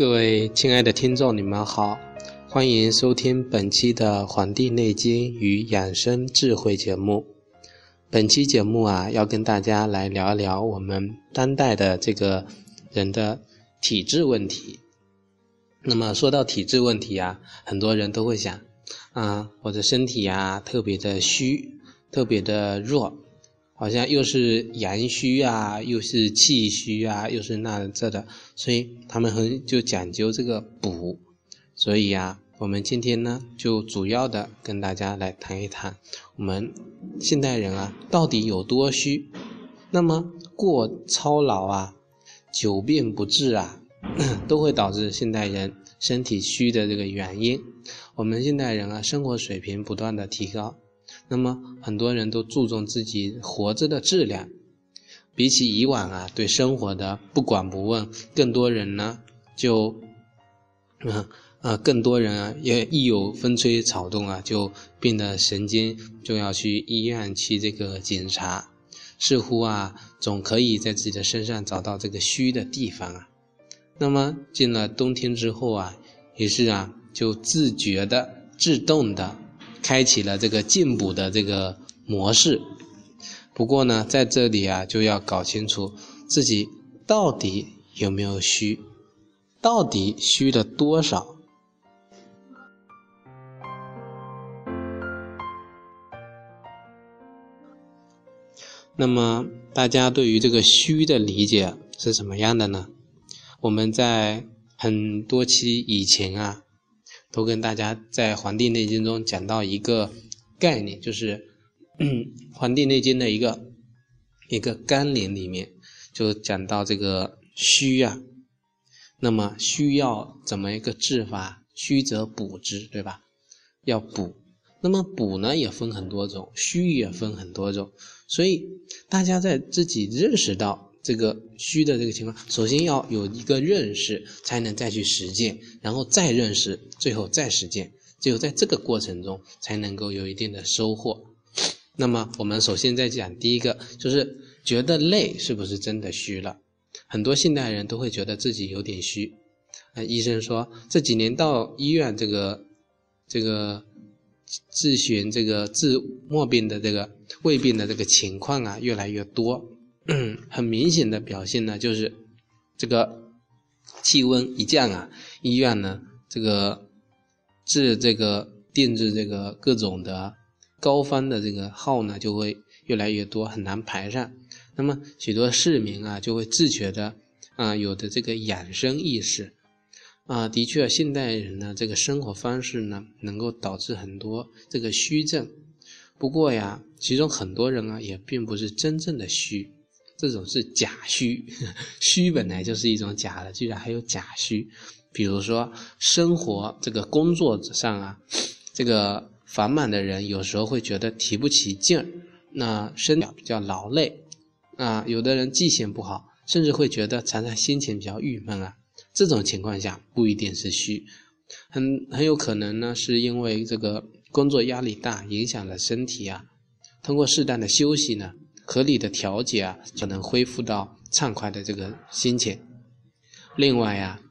各位亲爱的听众，你们好，欢迎收听本期的《黄帝内经与养生智慧》节目。本期节目啊，要跟大家来聊一聊我们当代的这个人的体质问题。那么说到体质问题啊，很多人都会想啊，我的身体呀特别的虚，特别的弱。好像又是阳虚啊，又是气虚啊，又是那这的，所以他们很就讲究这个补。所以呀，我们今天呢，就主要的跟大家来谈一谈，我们现代人啊，到底有多虚？那么过操劳啊，久病不治啊，都会导致现代人身体虚的这个原因。我们现代人啊，生活水平不断的提高。那么很多人都注重自己活着的质量，比起以往啊，对生活的不管不问，更多人呢就，嗯啊，更多人啊也一有风吹草动啊，就变得神经，就要去医院去这个检查，似乎啊总可以在自己的身上找到这个虚的地方啊。那么进了冬天之后啊，也是啊就自觉的、自动的。开启了这个进补的这个模式，不过呢，在这里啊，就要搞清楚自己到底有没有虚，到底虚了多少。那么，大家对于这个虚的理解是什么样的呢？我们在很多期以前啊。都跟大家在《黄帝内经》中讲到一个概念，就是 《黄帝内经》的一个一个纲领里面就讲到这个虚啊，那么需要怎么一个治法？虚则补之，对吧？要补，那么补呢也分很多种，虚也分很多种，所以大家在自己认识到。这个虚的这个情况，首先要有一个认识，才能再去实践，然后再认识，最后再实践，只有在这个过程中才能够有一定的收获。那么我们首先在讲第一个，就是觉得累是不是真的虚了？很多现代人都会觉得自己有点虚。啊，医生说这几年到医院这个这个咨询这个治末病的这个胃病的这个情况啊越来越多。很明显的表现呢，就是这个气温一降啊，医院呢这个治这个定制这个各种的膏方的这个号呢就会越来越多，很难排上。那么许多市民啊就会自觉的啊有的这个养生意识啊，的确现代人呢这个生活方式呢能够导致很多这个虚症。不过呀，其中很多人啊也并不是真正的虚。这种是假虚，虚本来就是一种假的，居然还有假虚。比如说，生活这个工作上啊，这个繁忙的人有时候会觉得提不起劲儿，那身体比较劳累啊。有的人记性不好，甚至会觉得常常心情比较郁闷啊。这种情况下不一定是虚，很很有可能呢，是因为这个工作压力大，影响了身体啊。通过适当的休息呢。合理的调节啊，就能恢复到畅快的这个心情。另外呀，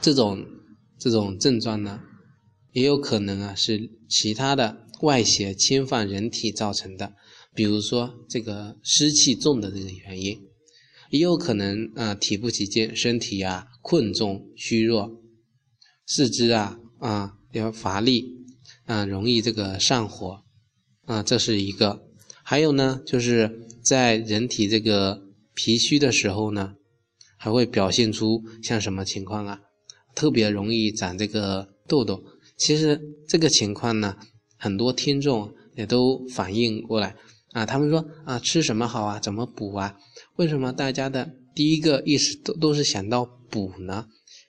这种这种症状呢，也有可能啊是其他的外邪侵犯人体造成的，比如说这个湿气重的这个原因，也有可能啊提不起劲，身体啊困重虚弱，四肢啊啊要乏力啊容易这个上火啊，这是一个。还有呢，就是在人体这个脾虚的时候呢，还会表现出像什么情况啊？特别容易长这个痘痘。其实这个情况呢，很多听众也都反映过来啊，他们说啊，吃什么好啊？怎么补啊？为什么大家的第一个意识都都是想到补呢？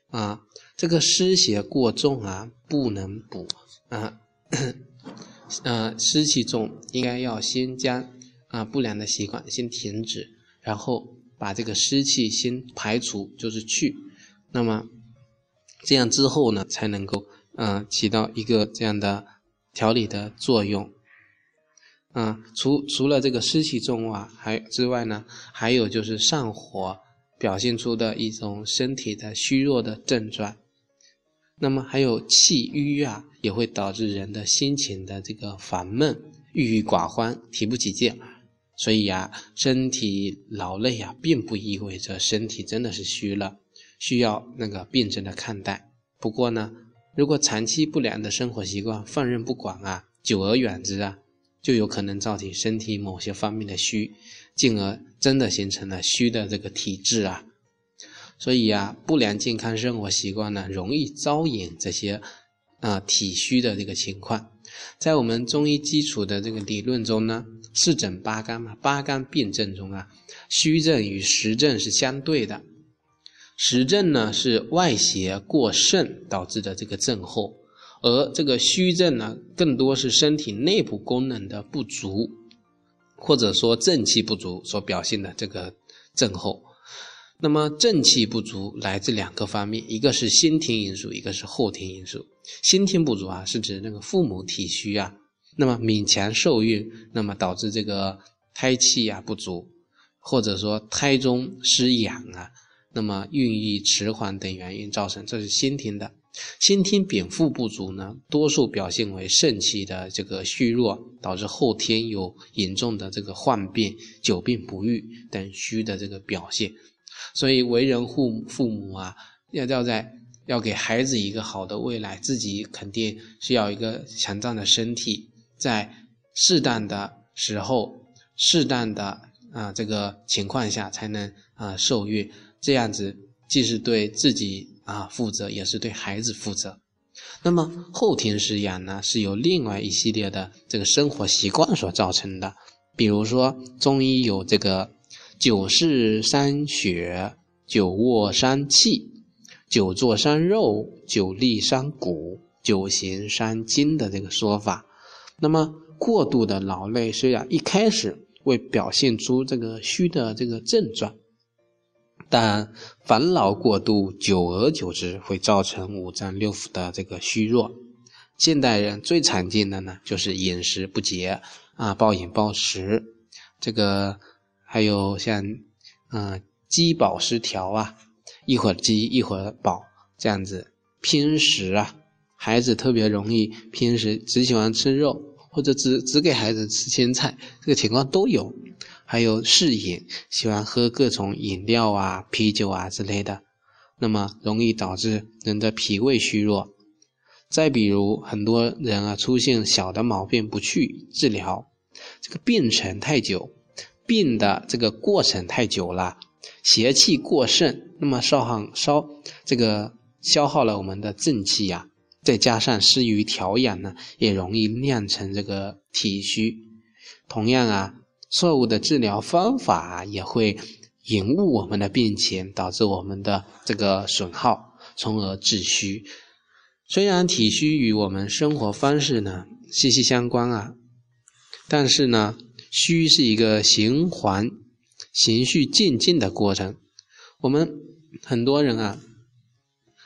啊，这个湿邪过重啊，不能补啊。呃，湿气重，应该要先将啊不良的习惯先停止，然后把这个湿气先排除，就是去。那么这样之后呢，才能够嗯起到一个这样的调理的作用。啊，除除了这个湿气重啊，还之外呢，还有就是上火表现出的一种身体的虚弱的症状。那么还有气郁啊，也会导致人的心情的这个烦闷、郁郁寡欢、提不起劲。所以呀，身体劳累啊，并不意味着身体真的是虚了，需要那个辩证的看待。不过呢，如果长期不良的生活习惯放任不管啊，久而远之啊，就有可能造成身体某些方面的虚，进而真的形成了虚的这个体质啊。所以啊，不良健康生活习惯呢，容易招引这些啊体虚的这个情况。在我们中医基础的这个理论中呢。四诊八纲嘛，八纲辩证中啊，虚症与实症是相对的。实症呢是外邪过盛导致的这个症候，而这个虚症呢，更多是身体内部功能的不足，或者说正气不足所表现的这个症候。那么正气不足来自两个方面，一个是先天因素，一个是后天因素。先天不足啊，是指那个父母体虚啊。那么勉强受孕，那么导致这个胎气啊不足，或者说胎中失养啊，那么孕育迟缓等原因造成，这是先天的。先天禀赋不足呢，多数表现为肾气的这个虚弱，导致后天有严重的这个患病、久病不愈等虚的这个表现。所以为人父父母啊，要要在要给孩子一个好的未来，自己肯定需要一个强壮的身体。在适当的时候、适当的啊这个情况下，才能啊受孕。这样子既是对自己啊负责，也是对孩子负责。那么后天失养呢，是由另外一系列的这个生活习惯所造成的。比如说中医有这个“久视伤血，久卧伤气，久坐伤肉，久立伤骨，久行伤筋”的这个说法。那么过度的劳累，虽然一开始会表现出这个虚的这个症状，但烦劳过度，久而久之会造成五脏六腑的这个虚弱。现代人最常见的呢，就是饮食不节啊，暴饮暴食，这个还有像嗯饥饱失调啊，一会儿饥一会儿饱这样子偏食啊，孩子特别容易偏食，只喜欢吃肉。或者只只给孩子吃青菜，这个情况都有。还有嗜饮，喜欢喝各种饮料啊、啤酒啊之类的，那么容易导致人的脾胃虚弱。再比如，很多人啊出现小的毛病不去治疗，这个病程太久，病的这个过程太久了，邪气过盛，那么烧耗烧这个消耗了我们的正气呀。再加上失于调养呢，也容易酿成这个体虚。同样啊，错误的治疗方法也会延误我们的病情，导致我们的这个损耗，从而致虚。虽然体虚与我们生活方式呢息息相关啊，但是呢，虚是一个循环、循序渐进的过程。我们很多人啊，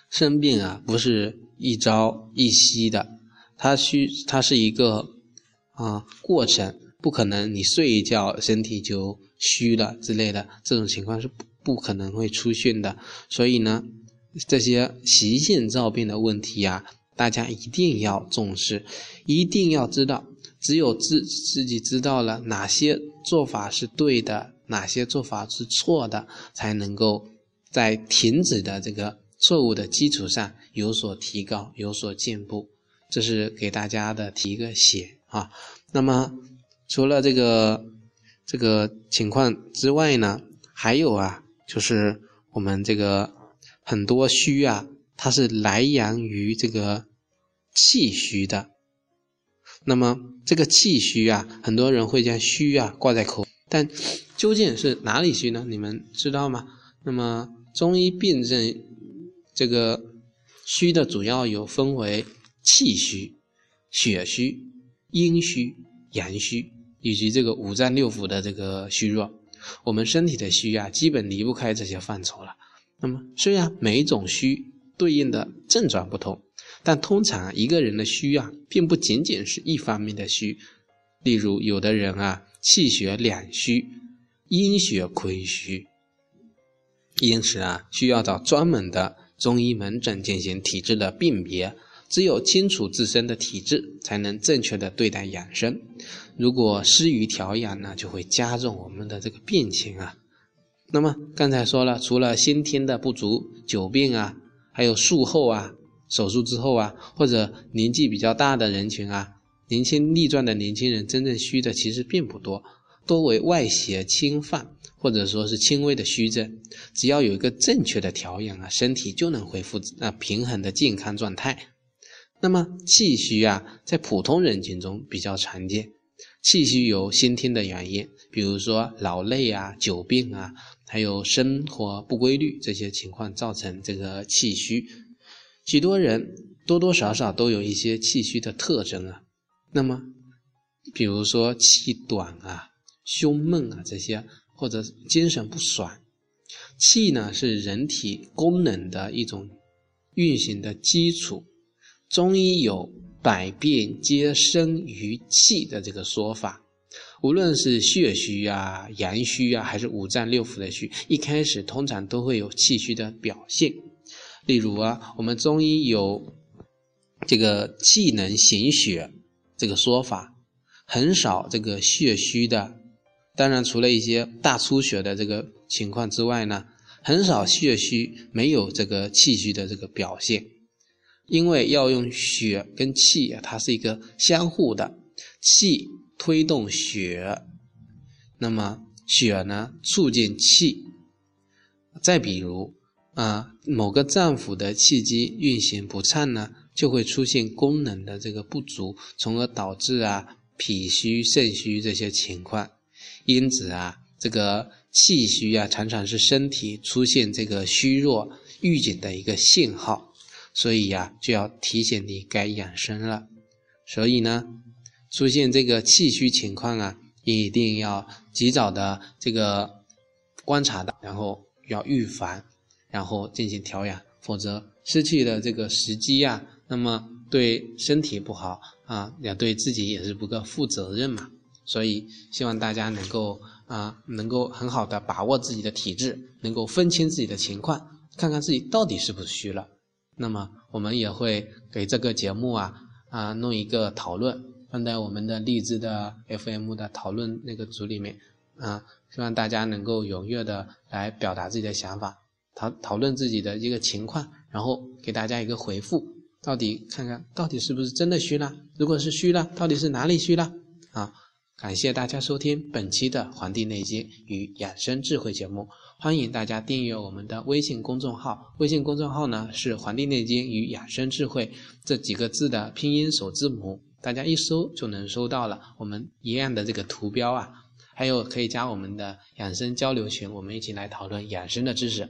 生病啊，不是。一朝一夕的，它需它是一个啊过程，不可能你睡一觉身体就虚了之类的，这种情况是不不可能会出现的。所以呢，这些习性造病的问题啊，大家一定要重视，一定要知道，只有自自己知道了哪些做法是对的，哪些做法是错的，才能够在停止的这个。错误的基础上有所提高，有所进步，这是给大家的提个醒啊。那么除了这个这个情况之外呢，还有啊，就是我们这个很多虚啊，它是来源于这个气虚的。那么这个气虚啊，很多人会将虚啊挂在口，但究竟是哪里虚呢？你们知道吗？那么中医辨证。这个虚的主要有分为气虚、血虚、阴虚、阳虚，以及这个五脏六腑的这个虚弱。我们身体的虚啊，基本离不开这些范畴了。那么，虽然每种虚对应的症状不同，但通常一个人的虚啊，并不仅仅是一方面的虚。例如，有的人啊，气血两虚，阴血亏虚。因此啊，需要找专门的中医门诊进行体质的辨别。只有清楚自身的体质，才能正确的对待养生。如果失于调养呢，就会加重我们的这个病情啊。那么刚才说了，除了先天的不足、久病啊，还有术后啊、手术之后啊，或者年纪比较大的人群啊，年轻力壮的年轻人真正虚的其实并不多，多为外邪侵犯，或者说是轻微的虚症。只要有一个正确的调养啊，身体就能恢复那平衡的健康状态。那么气虚啊，在普通人群中比较常见。气虚有先天的原因，比如说劳累啊、久病啊，还有生活不规律这些情况造成这个气虚。许多人多多少少都有一些气虚的特征啊。那么，比如说气短啊、胸闷啊这些，或者精神不爽。气呢是人体功能的一种运行的基础。中医有“百变皆生于气”的这个说法，无论是血虚啊、阳虚啊，还是五脏六腑的虚，一开始通常都会有气虚的表现。例如啊，我们中医有这个“气能行血”这个说法，很少这个血虚的。当然，除了一些大出血的这个情况之外呢，很少血虚没有这个气虚的这个表现。因为要用血跟气啊，它是一个相互的，气推动血，那么血呢促进气。再比如啊，某个脏腑的气机运行不畅呢，就会出现功能的这个不足，从而导致啊脾虚、肾虚这些情况。因此啊，这个气虚啊，常常是身体出现这个虚弱预警的一个信号。所以呀，就要提醒你该养生了。所以呢，出现这个气虚情况啊，一定要及早的这个观察到，然后要预防，然后进行调养。否则失去了这个时机呀，那么对身体不好啊，也对自己也是不够负责任嘛。所以希望大家能够啊，能够很好的把握自己的体质，能够分清自己的情况，看看自己到底是不是虚了。那么我们也会给这个节目啊啊弄一个讨论，放在我们的励志的 FM 的讨论那个组里面啊，希望大家能够踊跃的来表达自己的想法，讨讨论自己的一个情况，然后给大家一个回复，到底看看到底是不是真的虚了？如果是虚了，到底是哪里虚了？啊，感谢大家收听本期的《黄帝内经与养生智慧》节目。欢迎大家订阅我们的微信公众号，微信公众号呢是《黄帝内经与养生智慧》这几个字的拼音首字母，大家一搜就能搜到了我们一样的这个图标啊。还有可以加我们的养生交流群，我们一起来讨论养生的知识。